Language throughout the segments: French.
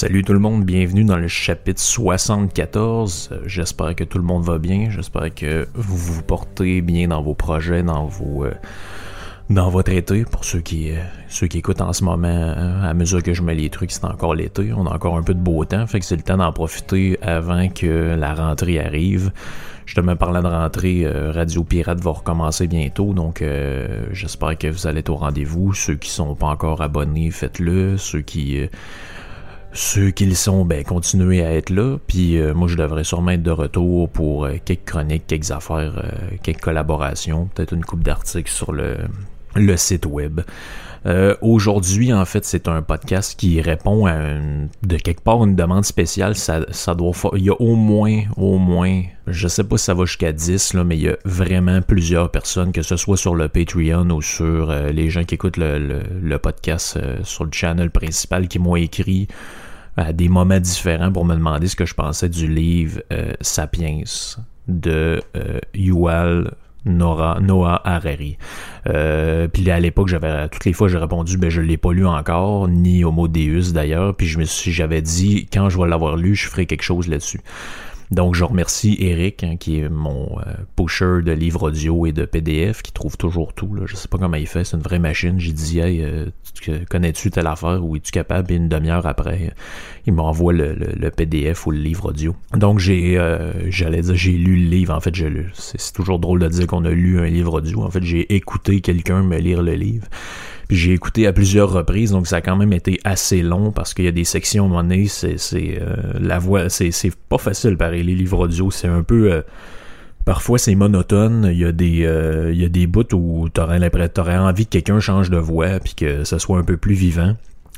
Salut tout le monde, bienvenue dans le chapitre 74. Euh, J'espère que tout le monde va bien. J'espère que vous vous portez bien dans vos projets, dans vos euh, dans votre été. Pour ceux qui euh, ceux qui écoutent en ce moment, à mesure que je mets les trucs, c'est encore l'été. On a encore un peu de beau temps, fait que c'est le temps d'en profiter avant que la rentrée arrive. Justement, parlant de rentrée, Radio Pirate va recommencer bientôt, donc j'espère que vous allez être au rendez-vous. Ceux qui sont pas encore abonnés, faites-le. Ceux qui ceux qui le sont, ben continuez à être là. Puis euh, moi, je devrais sûrement être de retour pour euh, quelques chroniques, quelques affaires, euh, quelques collaborations, peut-être une coupe d'articles sur le, le site web. Aujourd'hui, en fait, c'est un podcast qui répond à une- de quelque part une demande spéciale. Ça, ça doit Il y a au moins, au moins, je sais pas si ça va jusqu'à 10, là, mais il y a vraiment plusieurs personnes, que ce soit sur le Patreon ou sur les gens qui écoutent le, le- podcast sur le channel principal, qui m'ont écrit à des moments différents pour me demander ce que je pensais du livre euh, Sapiens de euh, Yuval Noah Harari. Euh, puis à l'époque, j'avais toutes les fois j'ai répondu ben je l'ai pas lu encore, ni Homo Deus d'ailleurs, puis je me suis j'avais dit quand je vais l'avoir lu, je ferai quelque chose là-dessus. Donc, je remercie Eric, hein, qui est mon euh, pusher de livres audio et de PDF, qui trouve toujours tout. Je sais pas comment il fait, c'est une vraie machine. J'ai dit, hey, euh, tu- connais-tu telle affaire ou es-tu capable? Et une demi-heure après, il m'envoie le, le- PDF ou le livre audio. Donc, j'ai, euh, j'allais dire, j'ai lu le livre. En fait, le- c'est, c'est toujours drôle de dire qu'on a lu un livre audio. En fait, j'ai écouté quelqu'un me lire le livre. Puis j'ai écouté à plusieurs reprises, donc ça a quand même été assez long parce qu'il y a des sections à c'est, c'est euh, la voix, c'est, c'est pas facile pareil, les livres audio, c'est un peu euh, parfois c'est monotone, il y a des euh, il y a des bouts où t'aurais t'aurais envie que quelqu'un change de voix puis que ça soit un peu plus vivant.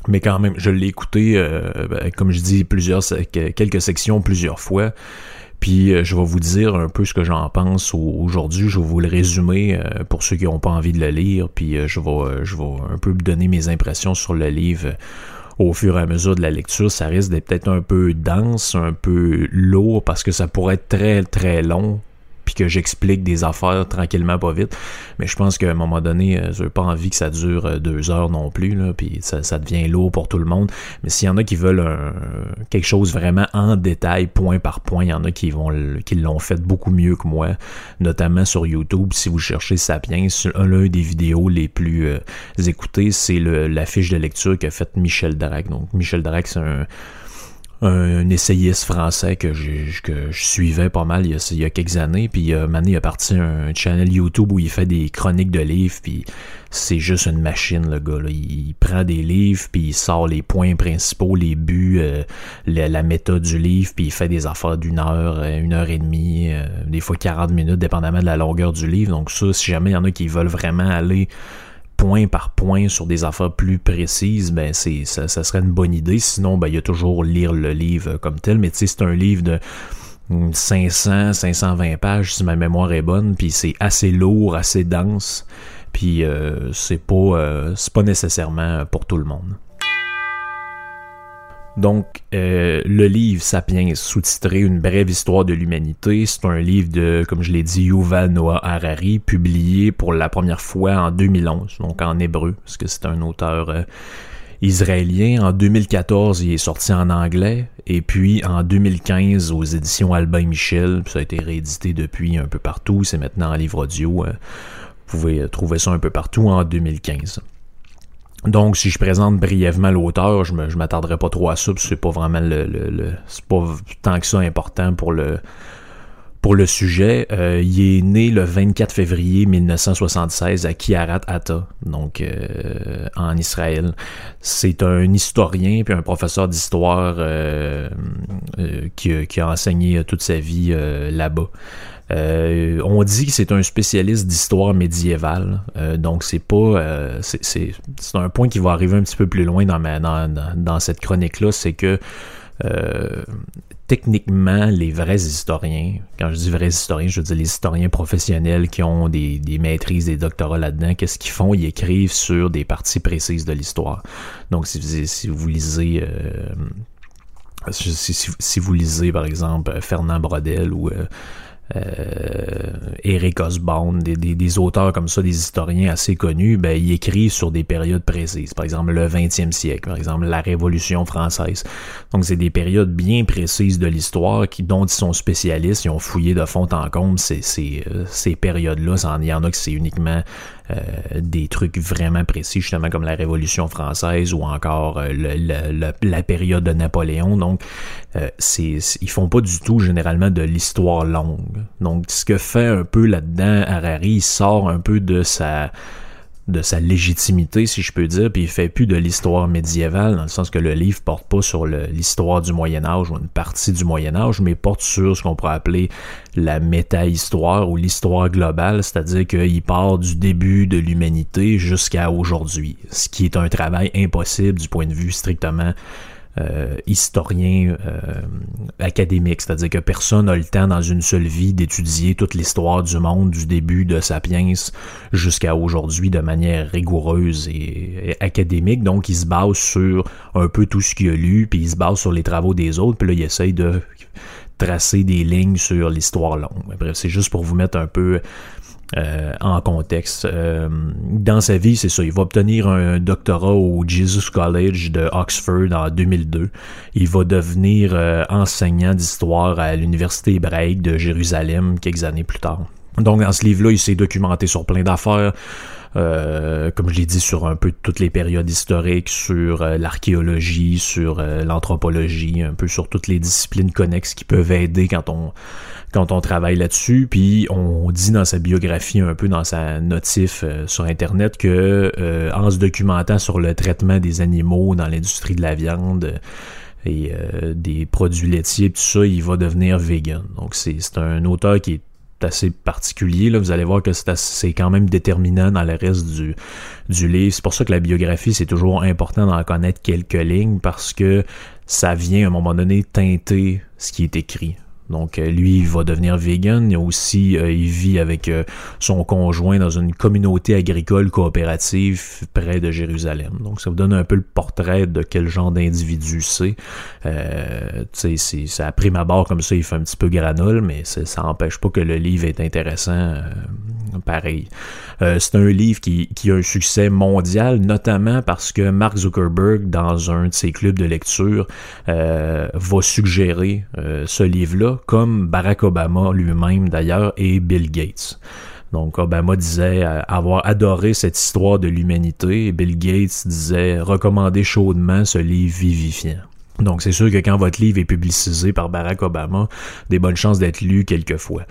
Mais quand même, je l'ai écouté, euh, ben, comme je dis, plusieurs quelques sections plusieurs fois. Puis euh, je vais vous dire un peu ce que j'en pense au- aujourd'hui. Je vais vous le résumer euh, pour ceux qui n'ont pas envie de le lire. Puis euh, je vais je vais un peu donner mes impressions sur le livre au fur et à mesure de la lecture. Ça risque d'être peut-être un peu dense, un peu lourd parce que ça pourrait être très très long. Que j'explique des affaires tranquillement, pas vite. Mais je pense qu'à un moment donné, euh, j'ai pas envie que ça dure euh, deux heures non plus. Là, puis ça, devient lourd pour tout le monde. Mais s'il y en a qui veulent quelque chose vraiment en détail, point par point, il y en a qui l'ont fait beaucoup mieux que moi, notamment sur YouTube. Si vous cherchez Sapiens, l'un des vidéos les plus euh, écoutées, c'est la fiche de lecture qu'a faite Michel Drac. Donc Michel Drac, c'est un un essayiste français que, je suivais pas mal il y a, il y a quelques années. Puis euh, Mané a parti un channel YouTube où il fait des chroniques de livres. Puis c'est juste une machine, le gars. Là. Il, prend des livres, puis il sort les points principaux, les buts, euh, la, la méthode du livre, puis il fait des affaires d'une heure, euh, une heure et demie, euh, des fois 40 minutes, dépendamment de la longueur du livre. Donc ça, si jamais il y en a qui veulent vraiment aller point par point sur des affaires plus précises, ben c'est ça, ça serait une bonne idée. Sinon, ben il y a toujours lire le livre comme tel, mais tu sais, c'est un livre de 500, 520 pages si ma mémoire est bonne, puis c'est assez lourd, assez dense, puis euh, c'est pas euh, c'est pas nécessairement pour tout le monde. Donc, euh, le livre Sapiens, sous-titré Une brève histoire de l'humanité, c'est un livre de, comme je l'ai dit, Yuval Noah Harari, publié pour la première fois en 2011, donc en hébreu, parce que c'est un auteur euh, israélien. En 2014, il est sorti en anglais, et puis en 2015, aux éditions Albin Michel, ça a été réédité depuis un peu partout, c'est maintenant en livre audio. euh, vous pouvez trouver ça un peu partout en 2015. Donc, si je présente brièvement l'auteur, je, je m'attarderai pas trop à ça, c'est pas vraiment le, le- le- c'est pas tant que ça important pour le pour le sujet. Euh, il est né le 24 février 1976 à Kiarat Atta, donc euh, en Israël. C'est un historien puis un professeur d'histoire euh, qui, a- enseigné toute sa vie là-bas. Euh, on dit que c'est un spécialiste d'histoire médiévale, euh, donc c'est pas, euh, c'est, un point qui va arriver un petit peu plus loin dans dans, cette chronique-là, c'est que techniquement, les vrais historiens, quand je dis vrais historiens, je veux dire les historiens professionnels qui ont des, maîtrises, des doctorats là-dedans, qu'est-ce qu'ils font? Ils écrivent sur des parties précises de l'histoire. Donc, si vous, lisez... si, si- si vous lisez, par exemple, Fernand Brodel ou... euh, Eric Osborne, des, des, auteurs comme ça, des historiens assez connus, ben, ils écrivent sur des périodes précises. Par exemple, le 20e siècle, par exemple, la Révolution française. Donc, c'est des périodes bien précises de l'histoire qui, dont ils sont spécialistes. Ils ont fouillé de fond en comble ces, ces, euh, périodes-là. Il y en a que c'est uniquement des trucs vraiment précis, justement comme la Révolution française ou encore euh, la période de Napoléon. Donc, euh, c'est, ils font pas du tout généralement de l'histoire longue. Donc, ce que fait un peu là-dedans Harari, il sort un peu de sa de sa légitimité, si je peux dire, puis il fait plus de l'histoire médiévale, dans le sens que le livre porte pas sur l'histoire du Moyen Âge ou une partie du Moyen Âge, mais porte sur ce qu'on pourrait appeler la méta-histoire ou l'histoire globale, c'est-à-dire qu'il part du début de l'humanité jusqu'à aujourd'hui, ce qui est un travail impossible du point de vue strictement euh, historien euh, académique, c'est-à-dire que personne n'a le temps dans une seule vie d'étudier toute l'histoire du monde du début de Sapiens jusqu'à aujourd'hui de manière rigoureuse et, académique. Donc, il se base sur un peu tout ce qu'il a lu, puis il se base sur les travaux des autres, puis là, il essaye de tracer des lignes sur l'histoire longue. Bref, c'est juste pour vous mettre un peu euh, en contexte. Euh, dans sa vie, c'est ça. Il va obtenir un doctorat au Jesus College de Oxford en 2002. Il va devenir euh, enseignant d'histoire à l'Université hébraïque de Jérusalem quelques années plus tard. Donc dans ce livre-là, il s'est documenté sur plein d'affaires. Euh, comme je l'ai dit, sur un peu toutes les périodes historiques, sur euh, l'archéologie, sur euh, l'anthropologie, un peu sur toutes les disciplines connexes qui peuvent aider quand on quand on travaille là-dessus. Puis on dit dans sa biographie, un peu dans sa notif sur Internet, que en se documentant sur le traitement des animaux dans l'industrie de la viande, et des produits laitiers, tout ça, il va devenir vegan. Donc c'est un auteur qui est assez particulier. Là. Vous allez voir que c'est quand même déterminant dans le reste du, du livre. C'est pour ça que la biographie, c'est toujours important d'en connaître quelques lignes parce que ça vient à un moment donné teinter ce qui est écrit. Donc euh, lui, il va devenir vegan. Il aussi, euh, il vit avec euh, son conjoint dans une communauté agricole coopérative près de Jérusalem. Donc ça vous donne un peu le portrait de quel genre d'individu c'est. Euh, c'est ça a pris ma barre comme ça, il fait un petit peu granole, mais ça n'empêche pas que le livre est intéressant. pareil. c'est un livre qui, qui a un succès mondial, notamment parce que Mark Zuckerberg, dans un de ses clubs de lecture, va suggérer ce livre-là comme Barack Obama lui-même d'ailleurs et Bill Gates. Donc Obama disait avoir adoré cette histoire de l'humanité et Bill Gates disait recommander chaudement ce livre vivifiant. Donc c'est sûr que quand votre livre est publicisé par Barack Obama, des bonnes chances d'être lu quelquefois.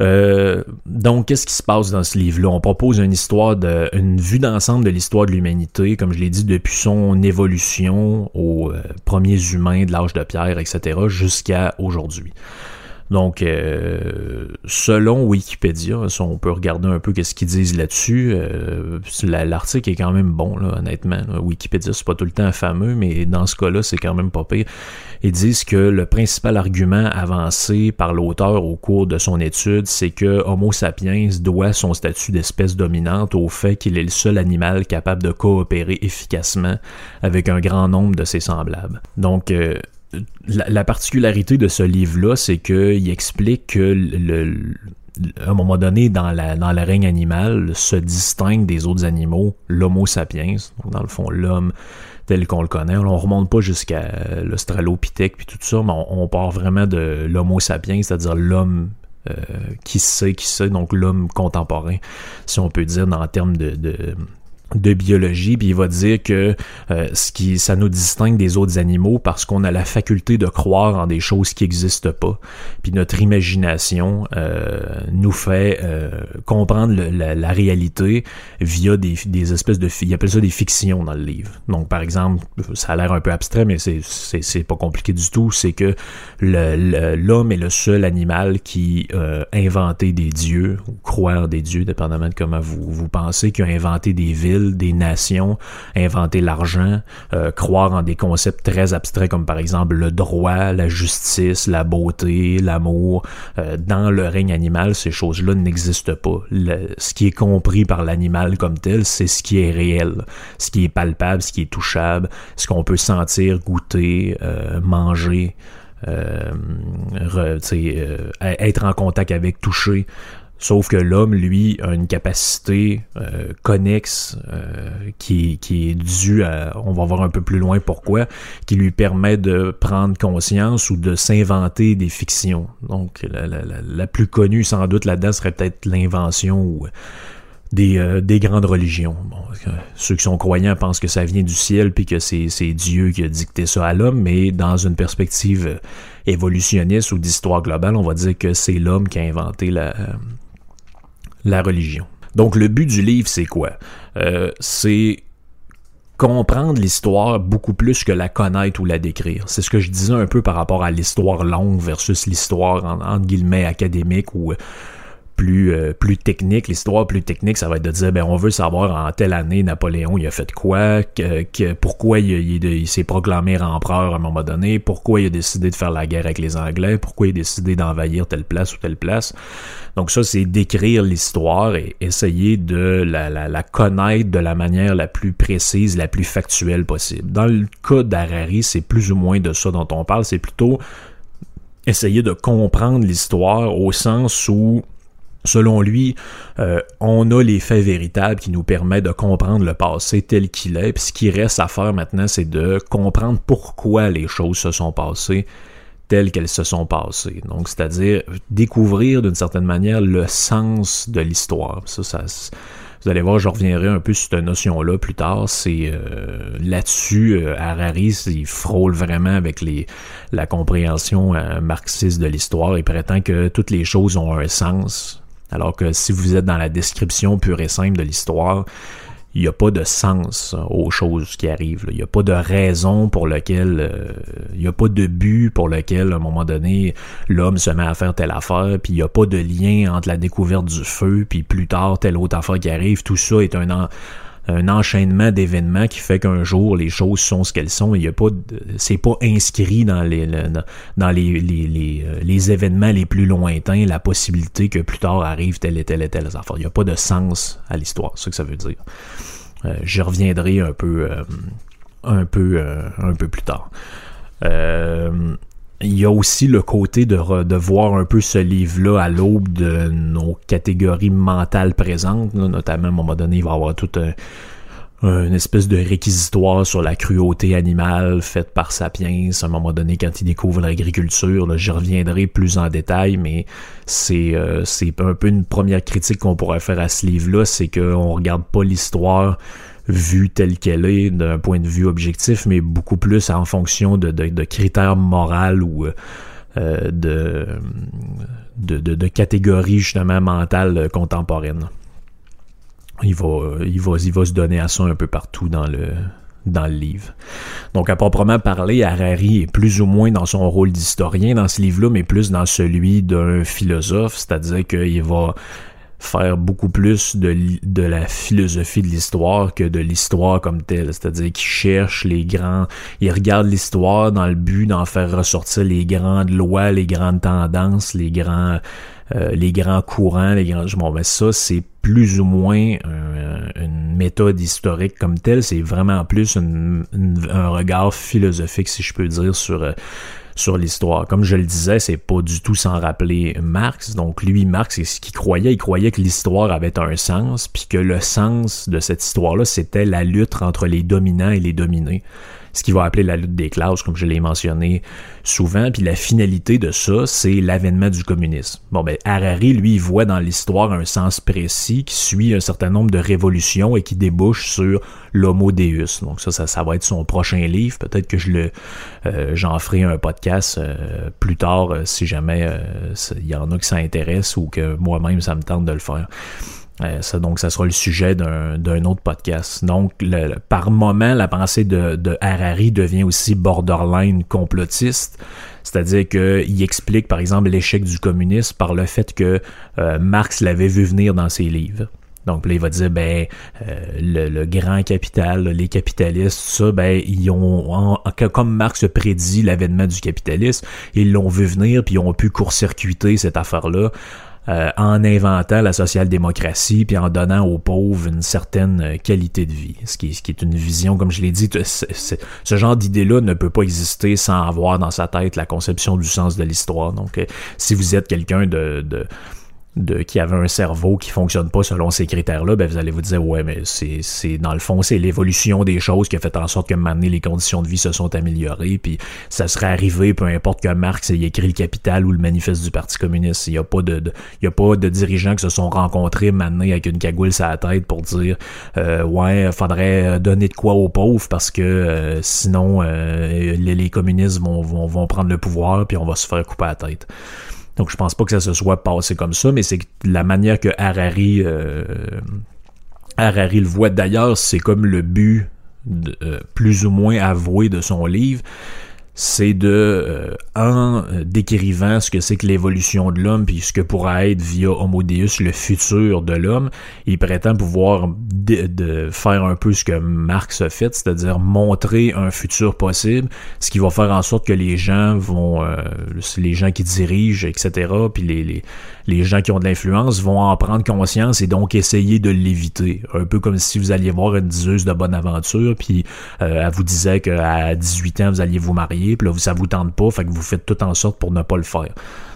Euh, donc, qu'est-ce qui se passe dans ce livre-là? On propose une histoire de, une vue d'ensemble de l'histoire de l'humanité, comme je l'ai dit, depuis son évolution aux euh, premiers humains de l'âge de pierre, etc., jusqu'à aujourd'hui. Donc, euh, selon Wikipédia, on peut regarder un peu ce qu'ils disent là-dessus. Euh, l'article est quand même bon, là, honnêtement. Wikipédia, c'est pas tout le temps fameux, mais dans ce cas-là, c'est quand même pas pire. Ils disent que le principal argument avancé par l'auteur au cours de son étude, c'est que Homo sapiens doit son statut d'espèce dominante au fait qu'il est le seul animal capable de coopérer efficacement avec un grand nombre de ses semblables. Donc, euh, la, particularité de ce livre-là, c'est qu'il explique que à un moment donné, dans, la, règne animal, se distingue des autres animaux l'Homo sapiens, donc dans le fond, l'homme tel qu'on le connaît. On remonte pas jusqu'à l'Australopithèque puis tout ça, mais on, part vraiment de l'Homo sapiens, c'est-à-dire l'homme euh, qui sait, qui sait, donc l'homme contemporain, si on peut dire, en termes de, de biologie, puis il va dire que euh, ce qui ça nous distingue des autres animaux parce qu'on a la faculté de croire en des choses qui n'existent pas. Puis notre imagination euh, nous fait euh, comprendre la, réalité via des, espèces de il appelle ça des fictions dans le livre. Donc par exemple, ça a l'air un peu abstrait mais c'est c'est pas compliqué du tout, c'est que l'homme est le seul animal qui a inventé des dieux ou croit en des dieux dépendamment de comment vous vous pensez qui a inventé des villes des nations, inventer l'argent, euh, croire en des concepts très abstraits comme par exemple le droit, la justice, la beauté, l'amour. Euh, dans le règne animal, ces choses-là n'existent pas. ce qui est compris par l'animal comme tel, c'est ce qui est réel, ce qui est palpable, ce qui est touchable, ce qu'on peut sentir, goûter, euh, manger. être en contact avec, toucher. Sauf que l'homme, lui, a une capacité euh, connexe euh, qui, qui est due à, on va voir un peu plus loin pourquoi, qui lui permet de prendre conscience ou de s'inventer des fictions. Donc la, la, la, plus connue sans doute là-dedans serait peut-être l'invention ou des, euh, des, grandes religions. ceux qui sont croyants pensent que ça vient du ciel puis que c'est, Dieu qui a dicté ça à l'homme, mais dans une perspective évolutionniste ou d'histoire globale, on va dire que c'est l'homme qui a inventé la, la religion. Donc le but du livre, c'est quoi? Euh, c'est comprendre l'histoire beaucoup plus que la connaître ou la décrire. C'est ce que je disais un peu par rapport à l'histoire longue versus l'histoire entre guillemets académique ou plus, euh, plus technique, l'histoire plus technique, ça va être de dire, ben, on veut savoir en telle année, Napoléon, il a fait quoi, que, pourquoi il, s'est proclamé empereur à un moment donné, pourquoi il a décidé de faire la guerre avec les Anglais, pourquoi il a décidé d'envahir telle place ou telle place. Donc ça, c'est d'écrire l'histoire et essayer de la, connaître de la manière la plus précise, la plus factuelle possible. Dans le cas d'Harari, c'est plus ou moins de ça dont on parle, c'est plutôt essayer de comprendre l'histoire au sens où Selon lui, euh, on a les faits véritables qui nous permettent de comprendre le passé tel qu'il est. Puis ce qui reste à faire maintenant, c'est de comprendre pourquoi les choses se sont passées telles qu'elles se sont passées. Donc, c'est-à-dire découvrir d'une certaine manière le sens de l'histoire. Ça, ça, vous allez voir, je reviendrai un peu sur cette notion-là plus tard. C'est euh, là-dessus, euh, Harari, il frôle vraiment avec les, la compréhension marxiste de l'histoire. Il prétend que toutes les choses ont un sens alors que si vous êtes dans la description pure et simple de l'histoire, il n'y a pas de sens aux choses qui arrivent. Il n'y a pas de raison pour laquelle, euh, il n'y a pas de but pour lequel, à un moment donné, l'homme se met à faire telle affaire, puis il n'y a pas de lien entre la découverte du feu, puis plus tard, telle autre affaire qui arrive. Tout ça est un, un enchaînement d'événements qui fait qu'un jour les choses sont ce qu'elles sont. Il y a pas, c'est pas inscrit dans les dans les, les, euh, les, événements les plus lointains la possibilité que plus tard arrive telle et telle et telle affaire. Il n'y a pas de sens à l'histoire. C'est ce que ça veut dire. Euh, je reviendrai un peu euh, un peu un peu plus tard. Il y a aussi le côté de, de voir un peu ce livre-là à l'aube de nos catégories mentales présentes, notamment à un moment donné, il va y avoir tout un, une espèce de réquisitoire sur la cruauté animale faite par Sapiens à un moment donné quand il découvre l'agriculture. J'y reviendrai plus en détail, mais c'est euh, un peu une première critique qu'on pourrait faire à ce livre-là, c'est qu'on regarde pas l'histoire vue telle qu'elle est d'un point de vue objectif, mais beaucoup plus en fonction de, critères moraux ou euh, de, de, catégories justement mentales contemporaines. Il va, il, va, il va se donner à ça un peu partout dans le, dans le livre. Donc, à proprement parler, Harari est plus ou moins dans son rôle d'historien dans ce livre-là, mais plus dans celui d'un philosophe, c'est-à-dire qu'il va faire beaucoup plus de, la philosophie de l'histoire que de l'histoire comme telle. C'est-à-dire qu'il cherche les grands, il regarde l'histoire dans le but d'en faire ressortir les grandes lois, les grandes tendances, les grands, euh, les grands courants, les grands. Bon, ben ça, c'est plus ou moins une méthode historique comme telle. C'est vraiment plus un regard philosophique, si je peux dire, sur euh, sur l'histoire. Comme je le disais, c'est pas du tout sans rappeler Marx. Donc lui, Marx, c'est ce qu'il croyait. Il croyait que l'histoire avait un sens, puis que le sens de cette histoire-là, c'était la lutte entre les dominants et les dominés ce qu'il va appeler la lutte des classes, comme je l'ai mentionné souvent. Puis la finalité de ça, c'est l'avènement du communisme. Bon, ben, Harari, lui, voit dans l'histoire un sens précis qui suit un certain nombre de révolutions et qui débouche sur l'homo deus. Donc ça, ça, ça va être son prochain livre. Peut-être que je le, euh, j'en ferai un podcast euh, plus tard euh, si jamais il y en a qui s'intéressent ou que moi-même ça me tente de le faire. Euh, ça, donc, ça sera le sujet d'un autre podcast. Donc, le, par moment, la pensée de, Harari devient aussi borderline complotiste. C'est-à-dire qu'il explique, par exemple, l'échec du communisme par le fait que euh, Marx l'avait vu venir dans ses livres. Donc là, il va dire, ben, euh, le, grand capital, les capitalistes, ça, ben, ils ont, comme Marx prédit l'avènement du capitalisme, ils l'ont vu venir, puis ils ont pu court-circuiter cette affaire-là euh, en inventant la social-démocratie puis en donnant aux pauvres une certaine euh, qualité de vie. Ce qui, est une vision, comme je l'ai dit, ce genre d'idée-là ne peut pas exister sans avoir dans sa tête la conception du sens de l'histoire. Donc, euh, si vous êtes quelqu'un de, de de, qui avait un cerveau qui fonctionne pas selon ces critères-là, ben vous allez vous dire ouais mais c'est dans le fond c'est l'évolution des choses qui a fait en sorte que maintenant les conditions de vie se sont améliorées puis ça serait arrivé peu importe que Marx ait écrit le Capital ou le Manifeste du Parti communiste, il y a pas de, y a pas de dirigeants qui se sont rencontrés maintenant avec une cagoule sur la tête pour dire euh, ouais faudrait donner de quoi aux pauvres parce que euh, sinon euh, les, les, communistes vont, vont vont prendre le pouvoir puis on va se faire couper la tête. Donc je pense pas que ça se soit passé comme ça, mais c'est la manière que Harari, euh, Harari le voit. D'ailleurs, c'est comme le but euh, plus ou moins avoué de son livre, c'est de, euh, en décrivant ce que c'est que l'évolution de l'homme, puis ce que pourra être via Homo Deus le futur de l'homme, il prétend pouvoir de, faire un peu ce que Marx a fait, c'est-à-dire montrer un futur possible, ce qui va faire en sorte que les gens vont, euh, les gens qui dirigent, etc., puis les, les, les gens qui ont de l'influence vont en prendre conscience et donc essayer de l'éviter. Un peu comme si vous alliez voir une diseuse de bonne aventure, puis euh, elle vous disait qu'à 18 ans, vous alliez vous marier puis là, ça vous tente pas, fait que vous faites tout en sorte pour ne pas le faire.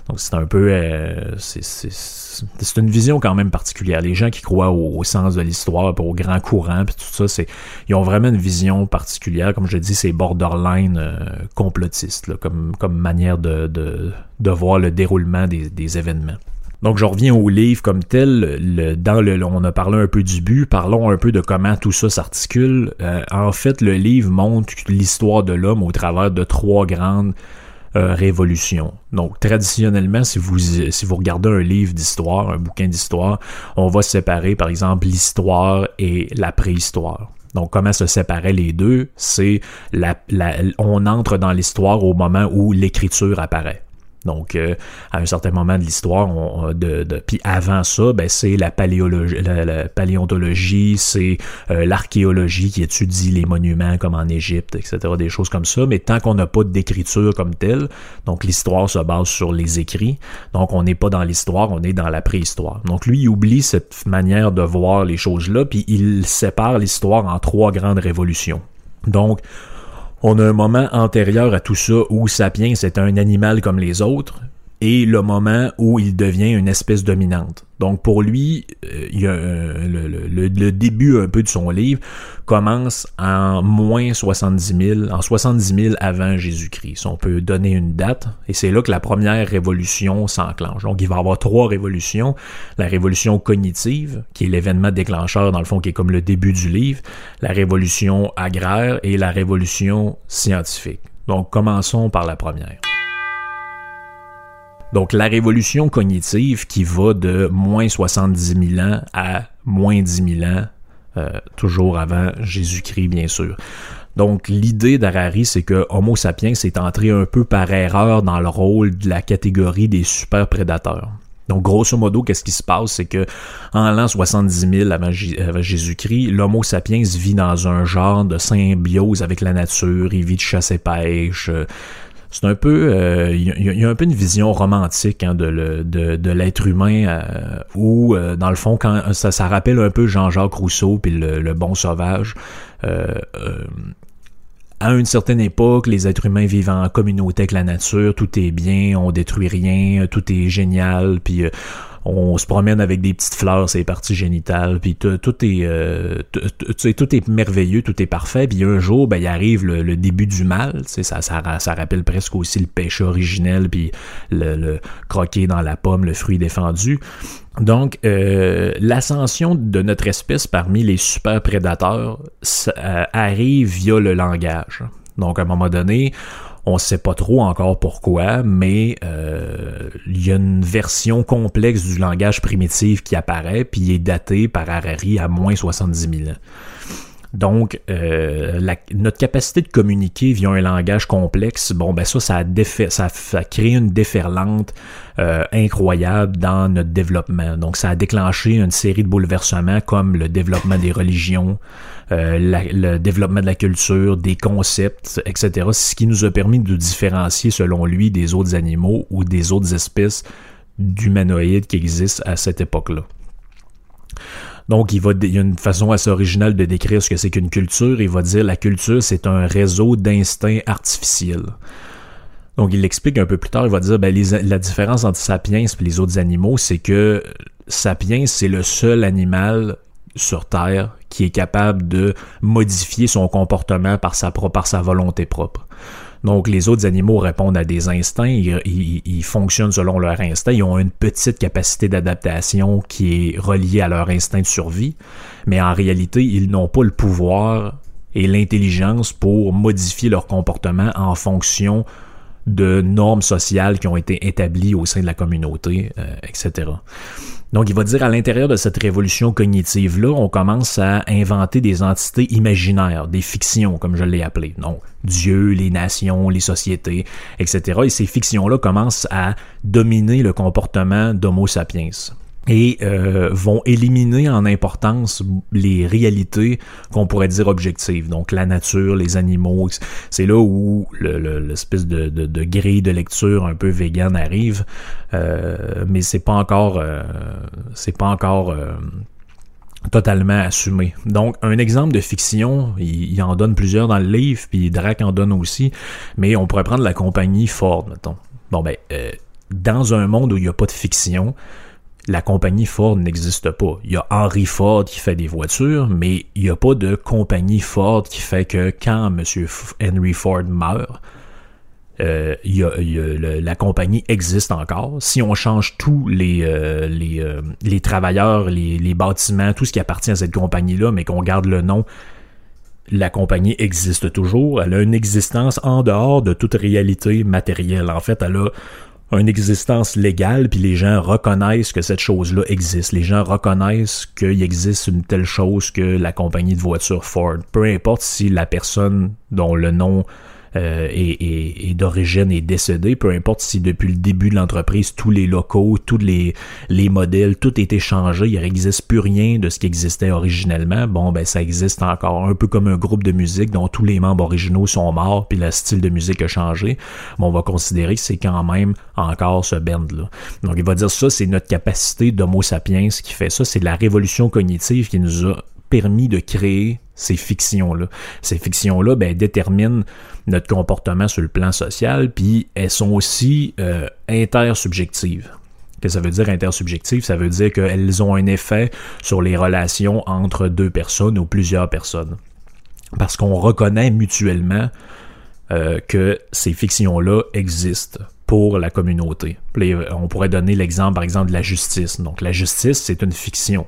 Donc c'est un peu, euh, c'est une vision quand même particulière. Les gens qui croient au, sens de l'histoire, au grand courant, puis tout ça, c'est, ils ont vraiment une vision particulière. Comme je dis, c'est borderline euh, complotiste, comme, comme manière de, de, voir le déroulement des, événements. Donc, je reviens au livre comme tel. Le, dans le, on a parlé un peu du but. Parlons un peu de comment tout ça s'articule. Euh, en fait, le livre montre l'histoire de l'homme au travers de trois grandes euh, révolutions. Donc, traditionnellement, si vous, si vous regardez un livre d'histoire, un bouquin d'histoire, on va séparer, par exemple, l'histoire et la préhistoire. Donc, comment se séparaient les deux? C'est la, on entre dans l'histoire au moment où l'écriture apparaît. Donc, euh, à un certain moment de l'histoire, de, de, puis avant ça, ben, c'est la, paléologie, la, paléontologie, c'est euh, l'archéologie qui étudie les monuments comme en Égypte, etc., des choses comme ça. Mais tant qu'on n'a pas d'écriture comme telle, donc l'histoire se base sur les écrits. Donc, on n'est pas dans l'histoire, on est dans la préhistoire. Donc, lui, il oublie cette manière de voir les choses-là, puis il sépare l'histoire en trois grandes révolutions. Donc, on a un moment antérieur à tout ça où Sapiens est un animal comme les autres, et le moment où il devient une espèce dominante. Donc pour lui, euh, il y a, le, début un peu de son livre commence en moins 70 000, en 70 000 avant Jésus-Christ. On peut donner une date, et c'est là que la première révolution s'enclenche. Donc il va y avoir trois révolutions. La révolution cognitive, qui est l'événement déclencheur dans le fond, qui est comme le début du livre, la révolution agraire et la révolution scientifique. Donc commençons par la première. Donc la révolution cognitive qui va de moins 70 000 ans à moins 10 000 ans, euh, toujours avant Jésus-Christ bien sûr. Donc l'idée d'Harari, c'est que Homo sapiens est entré un peu par erreur dans le rôle de la catégorie des super prédateurs. Donc, grosso modo, qu'est-ce qui se passe? C'est que en l'an 70 000 avant, Jésus-Christ, l'Homo sapiens vit dans un genre de symbiose avec la nature, il vit de chasse et pêche, euh, c'est un peu, il euh, y, a un peu une vision romantique hein, de, de, l'être humain euh, où, euh, dans le fond, quand ça, ça rappelle un peu Jean-Jacques Rousseau puis le, bon sauvage. à une certaine époque, les êtres humains vivent en communauté avec la nature, tout est bien, on détruit rien, tout est génial, puis on se promène avec des petites fleurs, c'est parties génitales, puis tout, est euh, tout est merveilleux, tout est parfait, puis un jour, ben, il arrive le, début du mal, ça, ça, ça rappelle presque aussi le péché originel, puis le, le croquer dans la pomme, le fruit défendu. Donc, euh, l'ascension de notre espèce parmi les super prédateurs euh, arrive via le langage. Donc, à un moment donné, on sait pas trop encore pourquoi, mais euh, il y a une version complexe du langage primitif qui apparaît, puis il est daté par Harari à moins 70 000 ans. Donc, euh, notre capacité de communiquer via un langage complexe, bon, ben ça, ça a, créé une déferlante euh, incroyable dans notre développement. Donc, ça a déclenché une série de bouleversements comme le développement des religions, euh, le développement de la culture, des concepts, etc. Ce qui nous a permis de différencier, selon lui, des autres animaux ou des autres espèces d'humanoïdes qui existent à cette époque-là. Donc, il, va, il y a une façon assez originale de décrire ce que c'est qu'une culture. Il va dire la culture, c'est un réseau d'instincts artificiels. Donc, il l'explique un peu plus tard. Il va dire ben, la différence entre Sapiens et les autres animaux, c'est que Sapiens, c'est le seul animal sur Terre qui est capable de modifier son comportement par sa, volonté propre. Donc, les autres animaux répondent à des instincts, ils, fonctionnent selon leur instinct, ils ont une petite capacité d'adaptation qui est reliée à leur instinct de survie, mais en réalité, ils n'ont pas le pouvoir et l'intelligence pour modifier leur comportement en fonction de normes sociales qui ont été établies au sein de la communauté, euh, etc. Donc, il va dire à l'intérieur de cette révolution cognitive-là, on commence à inventer des entités imaginaires, des fictions, comme je l'ai appelé. Donc, Dieu, les nations, les sociétés, etc. Et ces fictions-là commencent à dominer le comportement d'Homo sapiens et euh, vont éliminer en importance les réalités qu'on pourrait dire objectives. Donc la nature, les animaux, c'est là où l'espèce de, de, grille de lecture un peu vegan arrive, euh, mais c'est pas encore, euh, c'est pas encore totalement assumé. Donc, un exemple de fiction, il, en donne plusieurs dans le livre, puis Drac en donne aussi, mais on pourrait prendre la compagnie Ford, mettons. Bon, ben, dans un monde où il n'y a pas de fiction, la compagnie Ford n'existe pas. Il y a Henry Ford qui fait des voitures, mais il n'y a pas de compagnie Ford qui fait que quand M. Henry Ford meurt, euh, la compagnie existe encore. Si on change tous les, euh, euh, travailleurs, les, les, bâtiments, tout ce qui appartient à cette compagnie-là, mais qu'on garde le nom, la compagnie existe toujours. Elle a une existence en dehors de toute réalité matérielle. En fait, elle a une existence légale, puis les gens reconnaissent que cette chose-là existe. Les gens reconnaissent qu'il existe une telle chose que la compagnie de voitures Ford. Peu importe si la personne dont le nom euh, et, d'origine est décédé, peu importe si depuis le début de l'entreprise, tous les locaux, tous les, les modèles, tout a été changé, il n'existe plus rien de ce qui existait originellement, bon, ben ça existe encore, un peu comme un groupe de musique dont tous les membres originaux sont morts, puis le style de musique a changé, bon, on va considérer que c'est quand même encore ce band-là. Donc il va dire ça, c'est notre capacité d'Homo sapiens qui fait ça, c'est la révolution cognitive qui nous a permis de créer ces fictions-là. Ces fictions-là ben, déterminent notre comportement sur le plan social, puis elles sont aussi euh, intersubjectives. Que ça veut dire intersubjective? Ça veut dire qu'elles ont un effet sur les relations entre deux personnes ou plusieurs personnes. Parce qu'on reconnaît mutuellement euh, que ces fictions-là existent pour la communauté. On pourrait donner l'exemple, par exemple, de la justice. Donc, la justice, c'est une fiction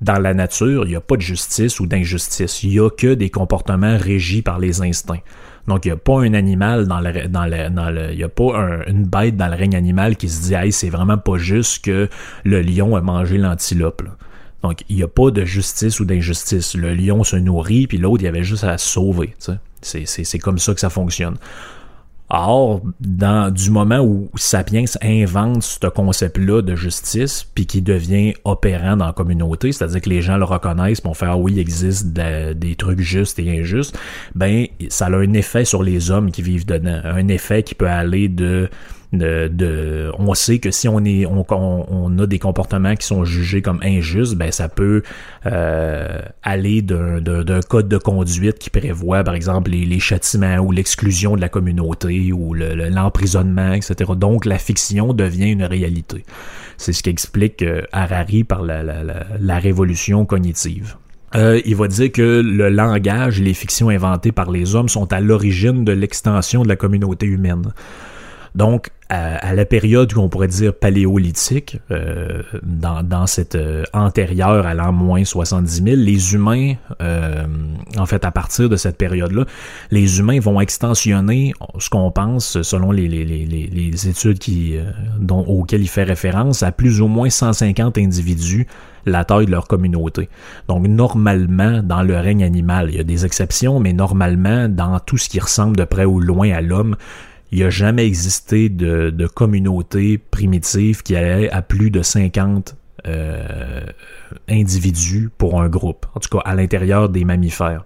dans la nature, il n'y a pas de justice ou d'injustice. Il n'y a que des comportements régis par les instincts. Donc, il n'y a pas un animal dans le, dans le, dans le il n'y a pas une bête dans le règne animal qui se dit, hey, c'est vraiment pas juste que le lion a mangé l'antilope. Donc, il n'y a pas de justice ou d'injustice. Le lion se nourrit, puis l'autre, il y avait juste à se sauver. C'est comme ça que ça fonctionne. Or, dans, du moment où Sapiens invente ce concept-là de justice, puis qui devient opérant dans la communauté, c'est-à-dire que les gens le reconnaissent, pour faire ah oui, il existe des trucs justes et injustes, ben ça a un effet sur les hommes qui vivent dedans, un effet qui peut aller de on sait que si on est on, a des comportements qui sont jugés comme injustes, ben ça peut euh, aller d'un code de conduite qui prévoit par exemple les, châtiments ou l'exclusion de la communauté ou l'emprisonnement, etc. Donc la fiction devient une réalité. C'est ce qu'explique euh, Harari par la, révolution cognitive. Euh, il va dire que le langage et les fictions inventées par les hommes sont à l'origine de l'extension de la communauté humaine. Donc, à, la période qu'on pourrait dire paléolithique, euh, dans, dans, cette euh, antérieure à l'an moins 70 000, les humains, euh, en fait, à partir de cette période-là, les humains vont extensionner ce qu'on pense, selon les, les, les, les études qui, dont, auxquelles il fait référence, à plus ou moins 150 individus la taille de leur communauté. Donc normalement, dans le règne animal, il y a des exceptions, mais normalement, dans tout ce qui ressemble de près ou loin à l'homme, il n'y a jamais existé de, communauté primitive qui allait à plus de 50 euh, individus pour un groupe, en tout cas à l'intérieur des mammifères.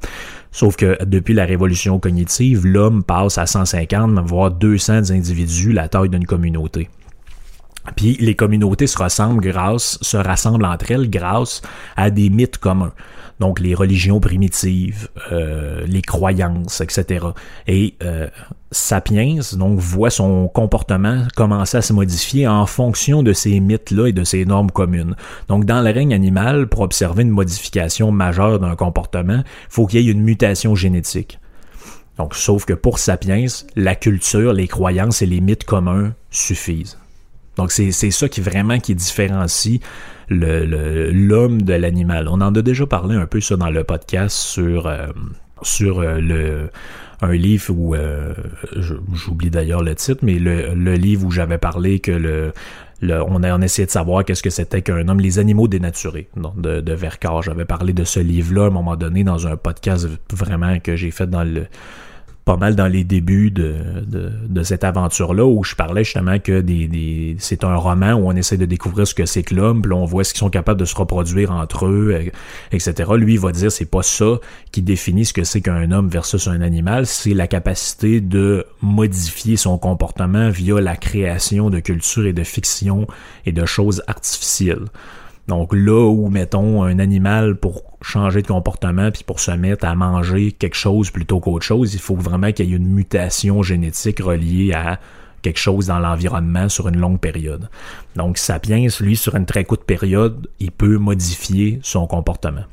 Sauf que depuis la révolution cognitive, l'homme passe à 150, voire 200 individus, la taille d'une communauté. Puis les communautés se ressemblent grâce, se rassemblent entre elles grâce à des mythes communs. Donc les religions primitives, euh, les croyances, etc. Et euh, Sapiens donc voit son comportement commencer à se modifier en fonction de ces mythes-là et de ces normes communes. Donc dans le règne animal, pour observer une modification majeure d'un comportement, faut qu'il y ait une mutation génétique. Donc, sauf que pour Sapiens, la culture, les croyances et les mythes communs suffisent. Donc c'est ça qui vraiment qui différencie l'homme de l'animal. On en a déjà parlé un peu ça dans le podcast sur euh, euh, un livre où euh, j'oublie d'ailleurs le titre, mais le, livre où j'avais parlé que le, on a, essayé de savoir qu'est-ce que c'était qu'un homme, les animaux dénaturés de, de Vercors. J'avais parlé de ce livre-là à un moment donné dans un podcast vraiment que j'ai fait dans le pas mal dans les débuts de, de, cette aventure-là où je parlais justement que des, des c'est un roman où on essaie de découvrir ce que c'est que l'homme, puis on voit ce qu'ils sont capables de se reproduire entre eux, etc. Lui, il va dire c'est pas ça qui définit ce que c'est qu'un homme versus un animal, c'est la capacité de modifier son comportement via la création de culture et de fiction et de choses artificielles. Donc là où, mettons, un animal pour changer de comportement puis pour se mettre à manger quelque chose plutôt qu'autre chose, il faut vraiment qu'il y ait une mutation génétique reliée à quelque chose dans l'environnement sur une longue période. Donc Sapiens, lui, sur une très courte période, il peut modifier son comportement.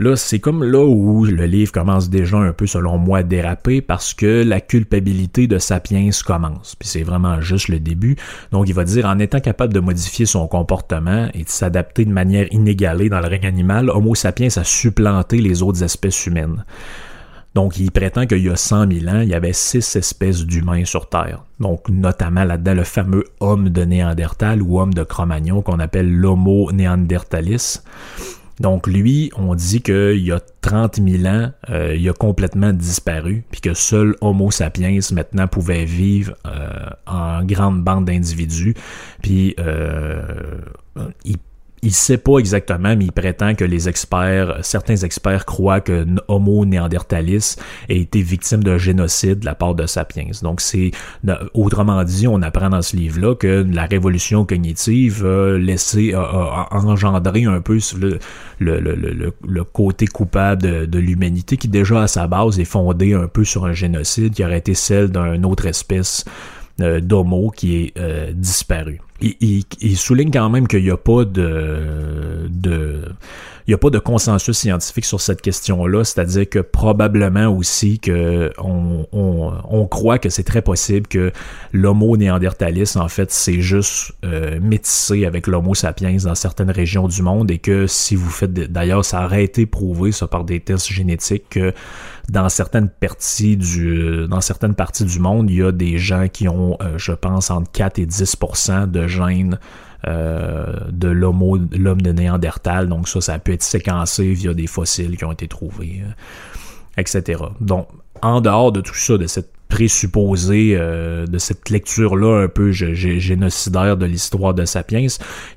Là, c'est comme là où le livre commence déjà un peu, selon moi, à déraper parce que la culpabilité de Sapiens commence. Puis c'est vraiment juste le début. Donc il va dire, en étant capable de modifier son comportement et de s'adapter de manière inégalée dans le règne animal, Homo sapiens a supplanté les autres espèces humaines. Donc, il prétend qu'il y a 100 000 ans, il y avait six espèces d'humains sur Terre. Donc, notamment là-dedans, le fameux homme de Néandertal ou homme de Cro-Magnon qu'on appelle l'Homo néandertalis. Donc lui, on dit qu'il y a 30 000 ans, euh, il a complètement disparu, puis que seul Homo sapiens maintenant pouvait vivre euh, en grande bande d'individus, puis euh, il il sait pas exactement, mais il prétend que les experts, certains experts croient que Homo néandertalis a été victime d'un génocide de la part de Sapiens. Donc c'est, autrement dit, on apprend dans ce livre-là que la révolution cognitive a laissé, a, engendré un peu le, côté coupable de, l'humanité qui déjà à sa base est fondé un peu sur un génocide qui aurait été celle d'une autre espèce euh, d'Homo qui est euh, disparu. Il, il, souligne quand même qu'il n'y a pas de, de il n'y a pas de consensus scientifique sur cette question-là, c'est-à-dire que probablement aussi que on, on, on croit que c'est très possible que l'homo néandertalis, en fait, c'est juste euh, métissé avec l'homo sapiens dans certaines régions du monde et que si vous faites, d'ailleurs, ça aurait été prouvé, ça, par des tests génétiques, que dans certaines parties du, dans certaines parties du monde, il y a des gens qui ont, euh, je pense, entre 4 et 10% de gènes euh, de l'homme de Néandertal. Donc ça, ça peut être séquencé via des fossiles qui ont été trouvés, euh, etc. Donc, en dehors de tout ça, de cette présupposé euh, de cette lecture-là un peu génocidaire de l'histoire de Sapiens.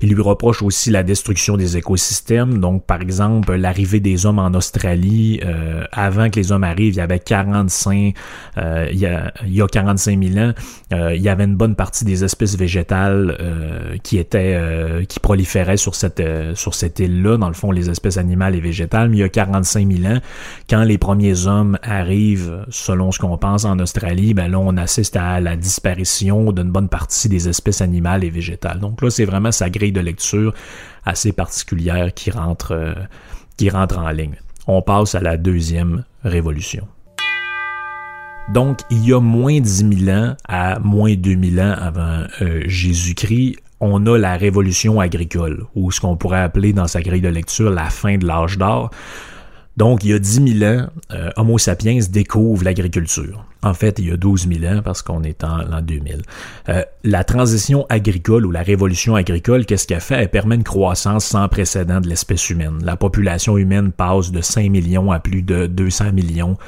Il lui reproche aussi la destruction des écosystèmes. Donc, par exemple, l'arrivée des hommes en Australie, euh, avant que les hommes arrivent, il y avait 45, euh, il, y a, il y a 45 000 ans, euh, il y avait une bonne partie des espèces végétales euh, qui étaient, qui proliféraient sur cette, sur cette île-là, dans le fond, les espèces animales et végétales. Mais il y a 45 000 ans, quand les premiers hommes arrivent, selon ce qu'on pense en Australie, ben là, on assiste à la disparition d'une bonne partie des espèces animales et végétales. Donc là, c'est vraiment sa grille de lecture assez particulière qui rentre, euh, qui rentre en ligne. On passe à la deuxième révolution. Donc, il y a moins 10 000 ans à moins 2000 ans avant euh, Jésus-Christ, on a la révolution agricole, ou ce qu'on pourrait appeler dans sa grille de lecture la fin de l'âge d'or. Donc, il y a 10 000 ans, euh, Homo sapiens découvre l'agriculture. En fait, il y a 12 000 ans parce qu'on est en l'an 2000. Euh, la transition agricole ou la révolution agricole, qu'est-ce qu'elle fait? Elle permet une croissance sans précédent de l'espèce humaine. La population humaine passe de 5 millions à plus de 200 millions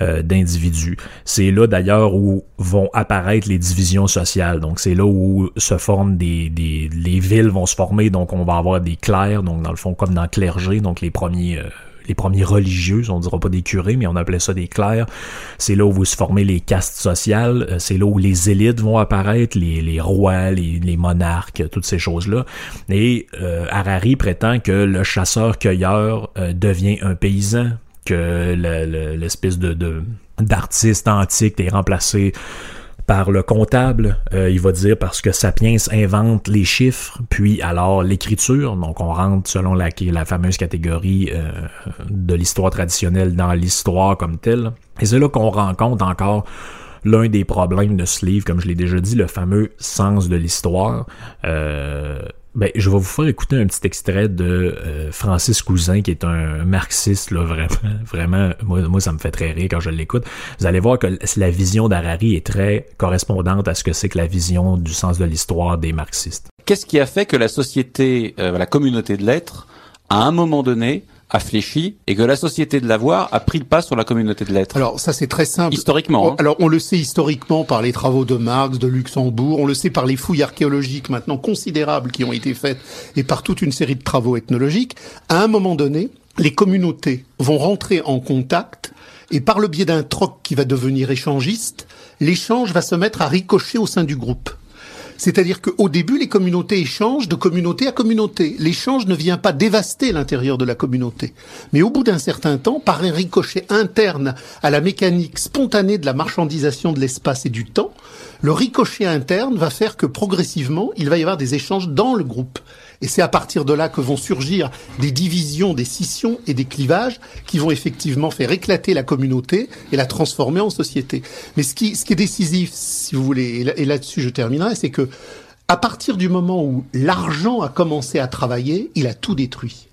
euh, d'individus. C'est là d'ailleurs où vont apparaître les divisions sociales. Donc c'est là où se forment des, des les villes vont se former. Donc on va avoir des clercs, donc dans le fond comme dans le clergé, donc les premiers les premiers religieux, on dira pas des curés, mais on appelait ça des clercs. C'est là où vous se formez les castes sociales, euh, c'est là où les élites vont apparaître, les, rois, les, les, monarques, toutes ces choses-là. Et euh, Harari prétend que le chasseur-cueilleur euh, devient un paysan, que l'espèce de, de d'artiste antique est remplacé par le comptable, euh, il va dire parce que Sapiens invente les chiffres, puis alors l'écriture, donc on rentre selon la, fameuse catégorie euh, de l'histoire traditionnelle dans l'histoire comme telle. Et c'est là qu'on rencontre encore l'un des problèmes de ce livre, comme je l'ai déjà dit, le fameux sens de l'histoire. Euh, ben, je vais vous faire écouter un petit extrait de euh, Francis Cousin, qui est un marxiste, là, vraiment, vraiment, moi, moi, ça me fait très rire quand je l'écoute. Vous allez voir que la vision d'Harari est très correspondante à ce que c'est que la vision du sens de l'histoire des marxistes. Qu'est-ce qui a fait que la société, euh, la communauté de l'être, à un moment donné, a fléchi et que la société de l'avoir a pris le pas sur la communauté de l'être. Alors ça c'est très simple. Historiquement. Hein. Alors on le sait historiquement par les travaux de Marx, de Luxembourg, on le sait par les fouilles archéologiques maintenant considérables qui ont été faites et par toute une série de travaux ethnologiques. À un moment donné, les communautés vont rentrer en contact et par le biais d'un troc qui va devenir échangiste, l'échange va se mettre à ricocher au sein du groupe. C'est-à-dire qu'au début, les communautés échangent de communauté à communauté. L'échange ne vient pas dévaster l'intérieur de la communauté. Mais au bout d'un certain temps, par un ricochet interne à la mécanique spontanée de la marchandisation de l'espace et du temps, le ricochet interne va faire que progressivement, il va y avoir des échanges dans le groupe. Et c'est à partir de là que vont surgir des divisions, des scissions et des clivages qui vont effectivement faire éclater la communauté et la transformer en société. Mais ce qui, ce qui est décisif, si vous voulez, et là-dessus je terminerai, c'est que à partir du moment où l'argent a commencé à travailler, il a tout détruit.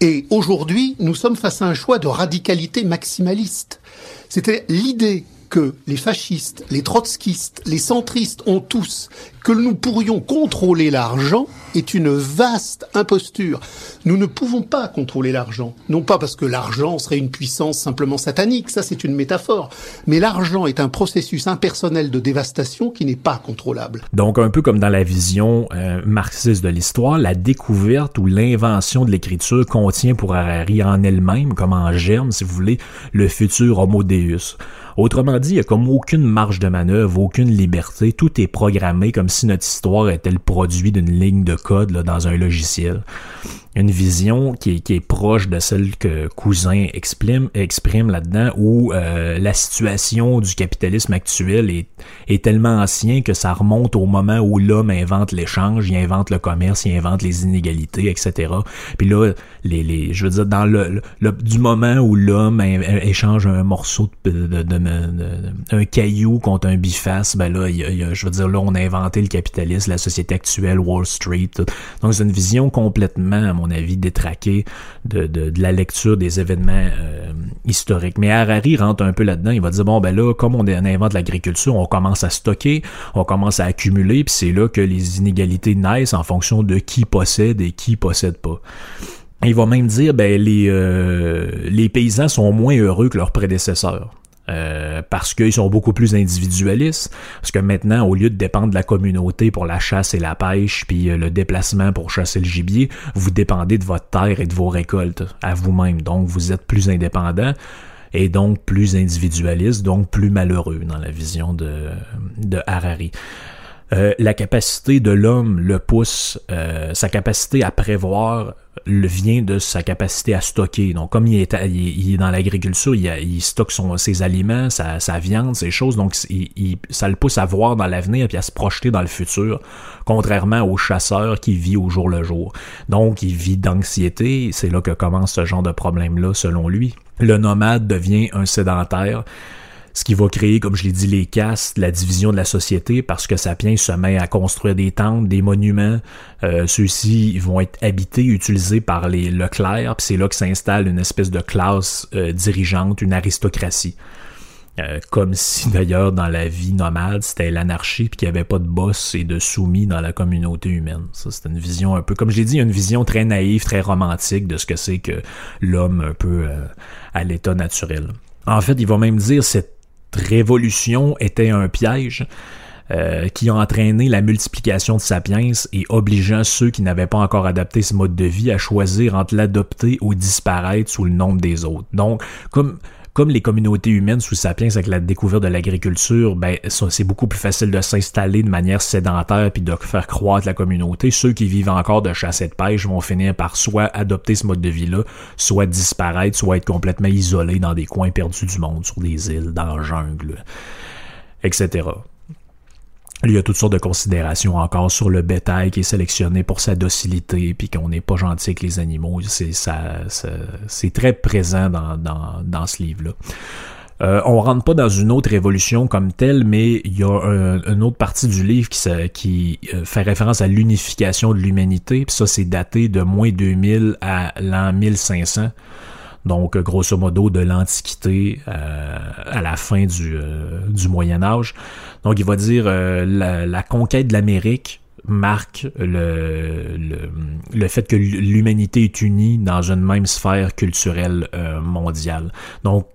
Et aujourd'hui, nous sommes face à un choix de radicalité maximaliste. C'était l'idée que les fascistes, les trotskistes, les centristes ont tous que nous pourrions contrôler l'argent est une vaste imposture. Nous ne pouvons pas contrôler l'argent. Non pas parce que l'argent serait une puissance simplement satanique, ça c'est une métaphore. Mais l'argent est un processus impersonnel de dévastation qui n'est pas contrôlable. Donc un peu comme dans la vision euh, marxiste de l'histoire, la découverte ou l'invention de l'écriture contient pour Harari en elle-même, comme en germe si vous voulez, le futur Homo Deus. Autrement dit, il n'y a comme aucune marge de manœuvre, aucune liberté, tout est programmé comme si notre histoire était le produit d'une ligne de code dans un logiciel une vision qui est, qui est, proche de celle que Cousin exprime, exprime là-dedans, où euh, la situation du capitalisme actuel est, est tellement ancien que ça remonte au moment où l'homme invente l'échange, il invente le commerce, il invente les inégalités, etc. Puis là, les, les, je veux dire, dans le, le du moment où l'homme échange un morceau de, de, de, un caillou contre un biface, ben là, il, il, je veux dire, là, on a inventé le capitalisme, la société actuelle, Wall Street. Donc c'est une vision complètement, avis détraqué de, de, de la lecture des événements euh, historiques. Mais Harari rentre un peu là-dedans. Il va dire bon ben là, comme on invente l'agriculture, on commence à stocker, on commence à accumuler, puis c'est là que les inégalités naissent en fonction de qui possède et qui possède pas. Il va même dire ben les euh, les paysans sont moins heureux que leurs prédécesseurs. Euh, parce qu'ils sont beaucoup plus individualistes, parce que maintenant, au lieu de dépendre de la communauté pour la chasse et la pêche, puis euh, le déplacement pour chasser le gibier, vous dépendez de votre terre et de vos récoltes à vous-même. Donc, vous êtes plus indépendant et donc plus individualiste, donc plus malheureux dans la vision de, de Harari. Euh, la capacité de l'homme le pousse, euh, sa capacité à prévoir le vient de sa capacité à stocker. Donc, comme il est, il, dans l'agriculture, il, stocke ses aliments, sa, viande, ses choses. Donc, ça le pousse à voir dans l'avenir et à se projeter dans le futur, contrairement au chasseur qui vit au jour le jour. Donc, il vit d'anxiété. C'est là que commence ce genre de problème-là, selon lui. Le nomade devient un sédentaire ce qui va créer, comme je l'ai dit, les castes, la division de la société, parce que Sapiens se met à construire des temples, des monuments. Euh, Ceux-ci vont être habités, utilisés par les Leclerc, puis c'est là que s'installe une espèce de classe euh, dirigeante, une aristocratie. Euh, comme si d'ailleurs dans la vie nomade c'était l'anarchie puis qu'il n'y avait pas de boss et de soumis dans la communauté humaine. Ça c'est une vision un peu, comme je l'ai dit, une vision très naïve, très romantique de ce que c'est que l'homme un peu euh, à l'état naturel. En fait, il va même dire cette révolution était un piège. euh, qui ont entraîné la multiplication de Sapiens et obligeant ceux qui n'avaient pas encore adapté ce mode de vie à choisir entre l'adopter ou disparaître sous le nombre des autres. Donc, comme comme les communautés humaines sous Sapiens avec la découverte de l'agriculture, ben c'est beaucoup plus facile de s'installer de manière sédentaire puis de faire croître la communauté. Ceux qui vivent encore de chasse et de pêche vont finir par soit adopter ce mode de vie-là, soit disparaître, soit être complètement isolés dans des coins perdus du monde, sur des îles, dans la jungle, etc. Il y a toutes sortes de considérations encore sur le bétail qui est sélectionné pour sa docilité, puis qu'on n'est pas gentil avec les animaux. C'est ça, c'est très présent dans, dans, dans ce livre-là. Euh, on rentre pas dans une autre révolution comme telle, mais il y a une autre partie du livre qui, qui euh, fait référence à l'unification de l'humanité. Puis ça, c'est daté de moins 2000 à l'an 1500 donc grosso modo de l'Antiquité euh, à la fin du, euh, du, Moyen Âge. Donc il va dire euh, la, conquête de l'Amérique marque le, le, le, fait que l'humanité est unie dans une même sphère culturelle mondiale. Donc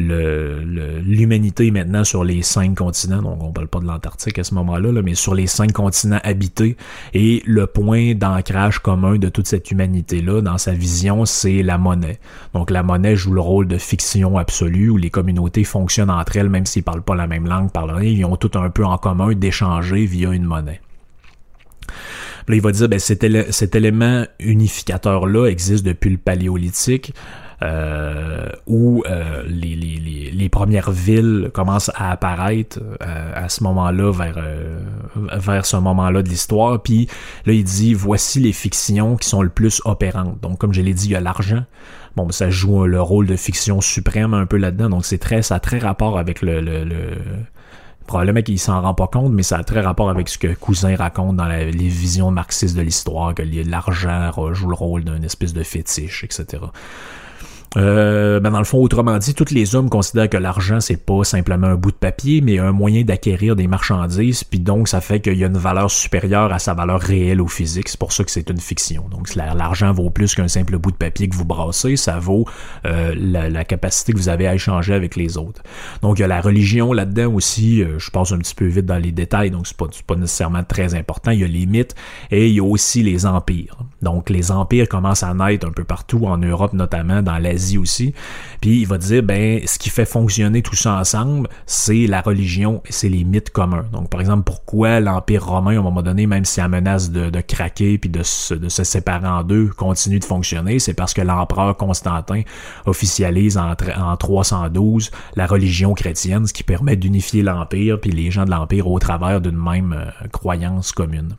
l'humanité maintenant sur les cinq continents, donc on parle pas de l'Antarctique à ce moment-là, mais sur les cinq continents habités, et le point d'ancrage commun de toute cette humanité-là, dans sa vision, c'est la monnaie. Donc la monnaie joue le rôle de fiction absolue, où les communautés fonctionnent entre elles, même s'ils parlent pas la même langue, parlent ils ont tout un peu en commun d'échanger via une monnaie. Là, il va dire, ben, cet, élément unificateur-là existe depuis le paléolithique où euh, les, les, les, premières villes commencent à apparaître euh, à ce moment-là, vers, euh, vers ce moment-là de l'histoire. Puis là, il dit, voici les fictions qui sont le plus opérantes. Donc, comme je l'ai dit, il y a l'argent. Bon, ça joue le rôle de fiction suprême un peu là-dedans. Donc, c'est très, ça a très rapport avec le, le, le probablement qu'il s'en rend pas compte, mais ça a très rapport avec ce que Cousin raconte dans les visions marxistes de l'histoire, que l'argent joue le rôle d'un espèce de fétiche, etc. Euh, ben dans le fond, autrement dit, tous les hommes considèrent que l'argent, c'est pas simplement un bout de papier, mais un moyen d'acquérir des marchandises, puis donc ça fait qu'il y a une valeur supérieure à sa valeur réelle au physique. C'est pour ça que c'est une fiction. Donc l'argent vaut plus qu'un simple bout de papier que vous brassez, ça vaut euh, la, capacité que vous avez à échanger avec les autres. Donc il y a la religion là-dedans aussi. Euh, je passe un petit peu vite dans les détails, donc c'est pas, pas nécessairement très important. Il y a les mythes et il y a aussi les empires. Donc les empires commencent à naître un peu partout en Europe, notamment dans l'Asie aussi. Puis il va dire, ben, ce qui fait fonctionner tout ça ensemble, c'est la religion et c'est les mythes communs. Donc, par exemple, pourquoi l'Empire romain, à un moment donné, même si la menace de, craquer puis de se, séparer en deux, continue de fonctionner, c'est parce que l'empereur Constantin officialise en, en 312 la religion chrétienne, ce qui permet d'unifier l'Empire puis les gens de l'Empire au travers d'une même euh, croyance commune.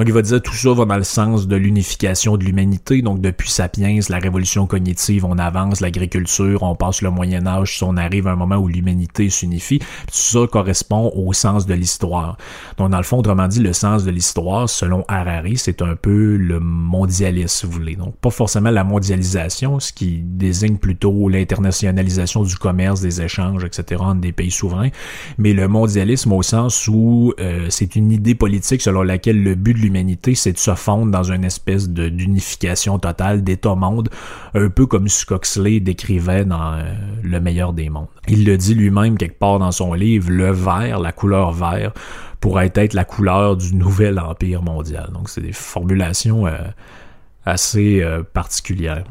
Donc il va dire tout ça va dans le sens de l'unification de l'humanité. Donc depuis Sapiens, la révolution cognitive, on avance, l'agriculture, on passe le Moyen Âge, on arrive à un moment où l'humanité s'unifie. Tout ça correspond au sens de l'histoire. Donc dans le fond, autrement dit, le sens de l'histoire, selon Harari, c'est un peu le mondialisme, si vous voulez. Donc pas forcément la mondialisation, ce qui désigne plutôt l'internationalisation du commerce, des échanges, etc. entre des pays souverains, mais le mondialisme au sens où euh, c'est une idée politique selon laquelle le but de l'humanité, c'est de se fondre dans une espèce d'unification totale d'état-monde, un peu comme ce qu'Oxley décrivait dans euh, Le meilleur des mondes. Il le dit lui-même quelque part dans son livre, le vert, la couleur vert, pourrait être la couleur du nouvel empire mondial. Donc c'est des formulations euh, assez euh, particulières.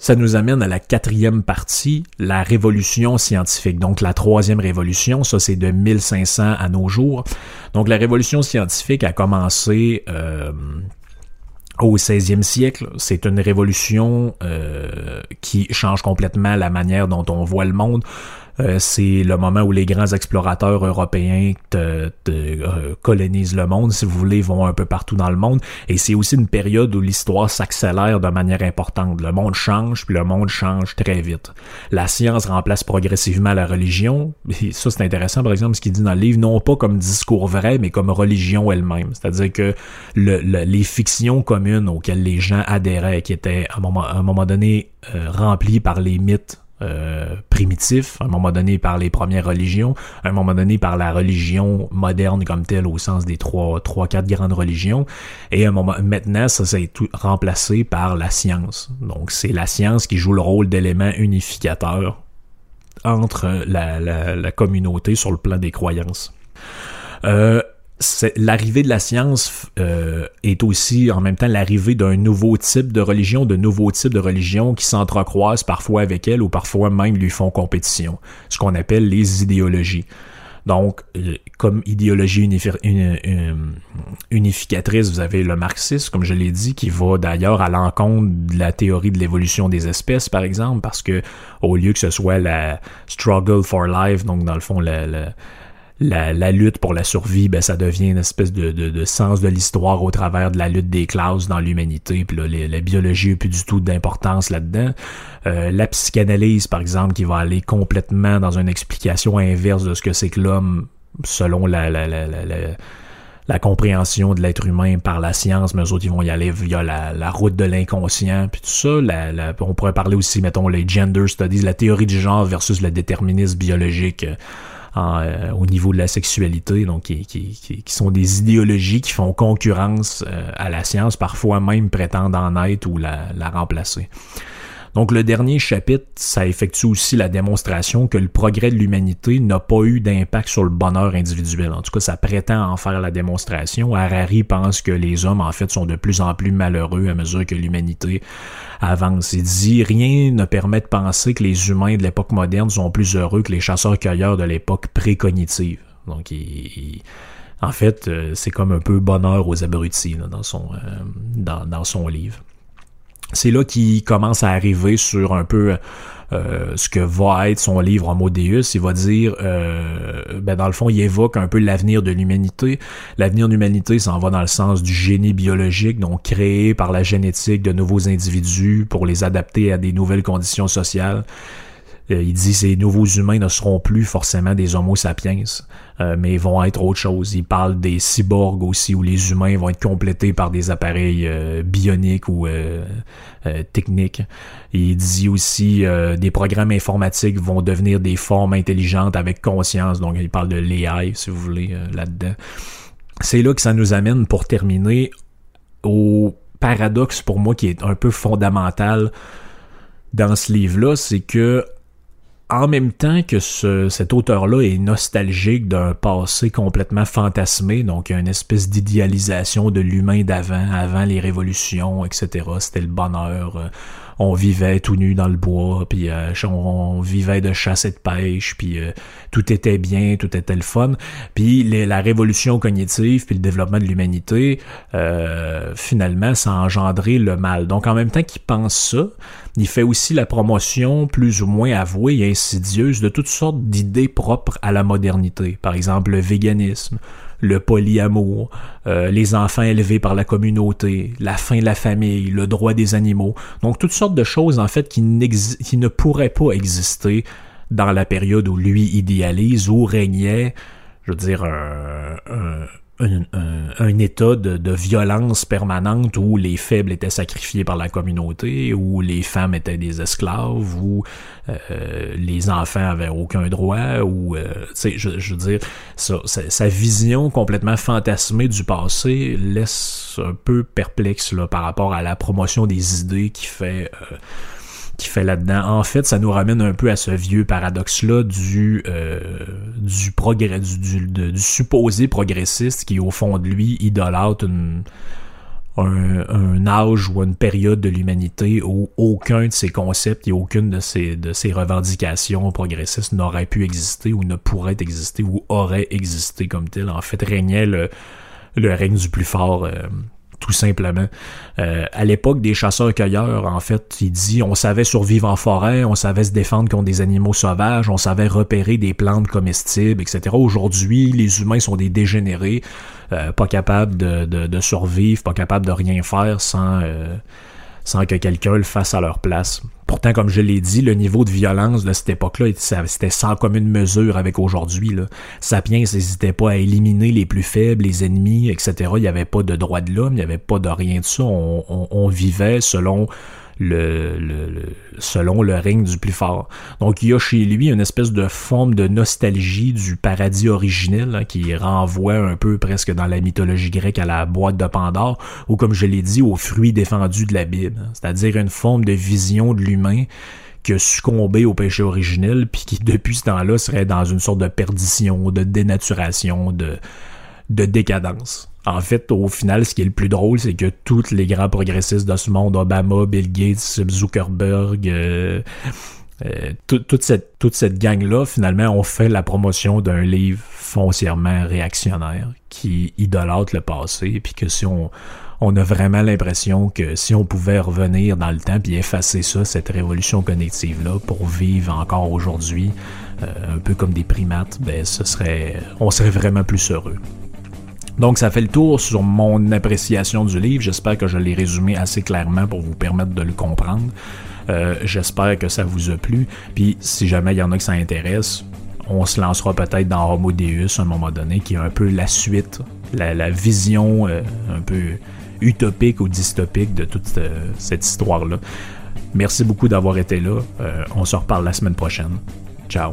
Ça nous amène à la quatrième partie, la révolution scientifique. Donc la troisième révolution, ça c'est de 1500 à nos jours. Donc la révolution scientifique a commencé euh, au 16e siècle. C'est une révolution euh, qui change complètement la manière dont on voit le monde. Euh, c'est le moment où les grands explorateurs européens te, euh, colonisent le monde, si vous voulez, vont un peu partout dans le monde. Et c'est aussi une période où l'histoire s'accélère de manière importante. Le monde change, puis le monde change très vite. La science remplace progressivement la religion. Et ça, c'est intéressant, par exemple, ce qu'il dit dans le livre, non pas comme discours vrai, mais comme religion elle-même. C'est-à-dire que le, les fictions communes auxquelles les gens adhéraient, qui étaient à un moment, à un moment donné euh, remplies par les mythes euh, primitif, à un moment donné par les premières religions, à un moment donné par la religion moderne comme telle au sens des trois, trois, quatre grandes religions, et un moment, maintenant, ça s'est tout remplacé par la science. Donc, c'est la science qui joue le rôle d'élément unificateur entre la, la, la, communauté sur le plan des croyances. Euh, l'arrivée de la science euh, est aussi en même temps l'arrivée d'un nouveau type de religion, de nouveaux types de religions qui s'entrecroisent parfois avec elle ou parfois même lui font compétition, ce qu'on appelle les idéologies. Donc, euh, comme idéologie unificatrice, vous avez le marxisme, comme je l'ai dit, qui va d'ailleurs à l'encontre de la théorie de l'évolution des espèces, par exemple, parce que au lieu que ce soit la struggle for life, donc dans le fond, la, la la, lutte pour la survie, ben, ça devient une espèce de, de, sens de l'histoire au travers de la lutte des classes dans l'humanité. Puis là, la biologie n'a plus du tout d'importance là-dedans. Euh, la psychanalyse, par exemple, qui va aller complètement dans une explication inverse de ce que c'est que l'homme selon la, la, la, la, compréhension de l'être humain par la science, mais eux autres, ils vont y aller via la, route de l'inconscient, puis tout ça. On pourrait parler aussi, mettons, les gender studies, la théorie du genre versus le déterminisme biologique. Euh, au niveau de la sexualité, donc qui, qui, qui, sont des idéologies qui font concurrence euh, à la science, parfois même prétendent en être ou la, la remplacer. Donc le dernier chapitre, ça effectue aussi la démonstration que le progrès de l'humanité n'a pas eu d'impact sur le bonheur individuel. En tout cas, ça prétend en faire la démonstration. Harari pense que les hommes, en fait, sont de plus en plus malheureux à mesure que l'humanité avance. Il dit rien ne permet de penser que les humains de l'époque moderne sont plus heureux que les chasseurs-cueilleurs de l'époque précognitive. Donc, il, en fait, euh, c'est comme un peu bonheur aux abrutis dans, son, euh, dans, dans son livre c'est là qu'il commence à arriver sur un peu euh, ce que va être son livre Homo Deus. Il va dire, euh, ben dans le fond, il évoque un peu l'avenir de l'humanité. L'avenir de l'humanité s'en va dans le sens du génie biologique, donc créé par la génétique de nouveaux individus pour les adapter à des nouvelles conditions sociales. Euh, il dit ces nouveaux humains ne seront plus forcément des Homo sapiens, euh, mais vont être autre chose. Il parle des cyborgs aussi, où les humains vont être complétés par des appareils euh, bioniques ou techniques. Il dit aussi des programmes informatiques vont devenir des formes intelligentes avec conscience. Donc il parle de l'AI, si vous voulez, là-dedans. C'est là que ça nous amène pour terminer au paradoxe pour moi qui est un peu fondamental dans ce livre-là, c'est que en même temps que ce, cet auteur-là est nostalgique d'un passé complètement fantasmé, donc une espèce d'idéalisation de l'humain d'avant, avant les révolutions, etc. C'était le bonheur. Euh, on vivait tout nu dans le bois, puis euh, on, vivait de chasse et de pêche, puis euh, tout était bien, tout était le fun. Puis la révolution cognitive, puis le développement de l'humanité, finalement, ça a engendré le mal. Donc en même temps qu'il pense ça, il fait aussi la promotion plus ou moins avouée et insidieuse de toutes sortes d'idées propres à la modernité. Par exemple, le véganisme, le polyamour, euh, les enfants élevés par la communauté, la fin de la famille, le droit des animaux. Donc toutes sortes de choses en fait qui, qui ne pourraient pas exister dans la période où lui idéalise, où régnait, je veux dire, un, un, état de, violence permanente où les faibles étaient sacrifiés par la communauté, où les femmes étaient des esclaves, où euh, les enfants avaient aucun droit, ou euh, je, je, veux dire, sa, vision complètement fantasmée du passé laisse un peu perplexe là, par rapport à la promotion des idées qui fait euh, qui fait là-dedans. En fait, ça nous ramène un peu à ce vieux paradoxe-là du, euh, supposé progressiste qui, au fond de lui, idolâtre un, un, âge ou une période de l'humanité où aucun de ces concepts et aucune de ces revendications progressistes n'aurait pu exister ou ne pourrait exister ou aurait existé comme tel. En fait, régnait le, le règne du plus fort. Euh, tout simplement. Euh, à l'époque des chasseurs-cueilleurs, en fait, il dit on savait survivre en forêt, on savait se défendre contre des animaux sauvages, on savait repérer des plantes comestibles, etc. Aujourd'hui, les humains sont des dégénérés, euh, pas capables de, de, survivre, pas capables de rien faire sans, euh, sans que quelqu'un le fasse à leur place. Pourtant, comme je l'ai dit, le niveau de violence de cette époque-là, c'était sans commune mesure avec aujourd'hui. Sapiens n'hésitait pas à éliminer les plus faibles, les ennemis, etc. Il n'y avait pas de droit de l'homme, il n'y avait pas de rien de ça. on vivait selon le, selon le règne du plus fort. Donc il y a chez lui une espèce de forme de nostalgie du paradis originel hein, qui renvoie un peu presque dans la mythologie grecque à la boîte de Pandore ou comme je l'ai dit aux fruits défendus de la Bible, c'est-à-dire une forme de vision de l'humain qui a succombé au péché originel, puis qui depuis ce temps-là serait dans une sorte de perdition, de dénaturation, de, de décadence. En fait, au final, ce qui est le plus drôle, c'est que tous les grands progressistes de ce monde, Obama, Bill Gates, Zuckerberg, euh, euh, toute cette, toute cette gang-là, finalement, ont fait la promotion d'un livre foncièrement réactionnaire qui idolâtre le passé, puis que si on, on a vraiment l'impression que si on pouvait revenir dans le temps puis effacer ça, cette révolution cognitive-là, pour vivre encore aujourd'hui, euh, un peu comme des primates, ben ce serait, on serait vraiment plus heureux. Donc ça fait le tour sur mon appréciation du livre. J'espère que je l'ai résumé assez clairement pour vous permettre de le comprendre. Euh, j'espère que ça vous a plu. Puis si jamais il y en a qui ça intéresse, on se lancera peut-être dans Homo Deus à un moment donné, qui est un peu la suite, la, vision euh, un peu utopique ou dystopique de toute euh, cette histoire-là. Merci beaucoup d'avoir été là. on se reparle la semaine prochaine. Ciao.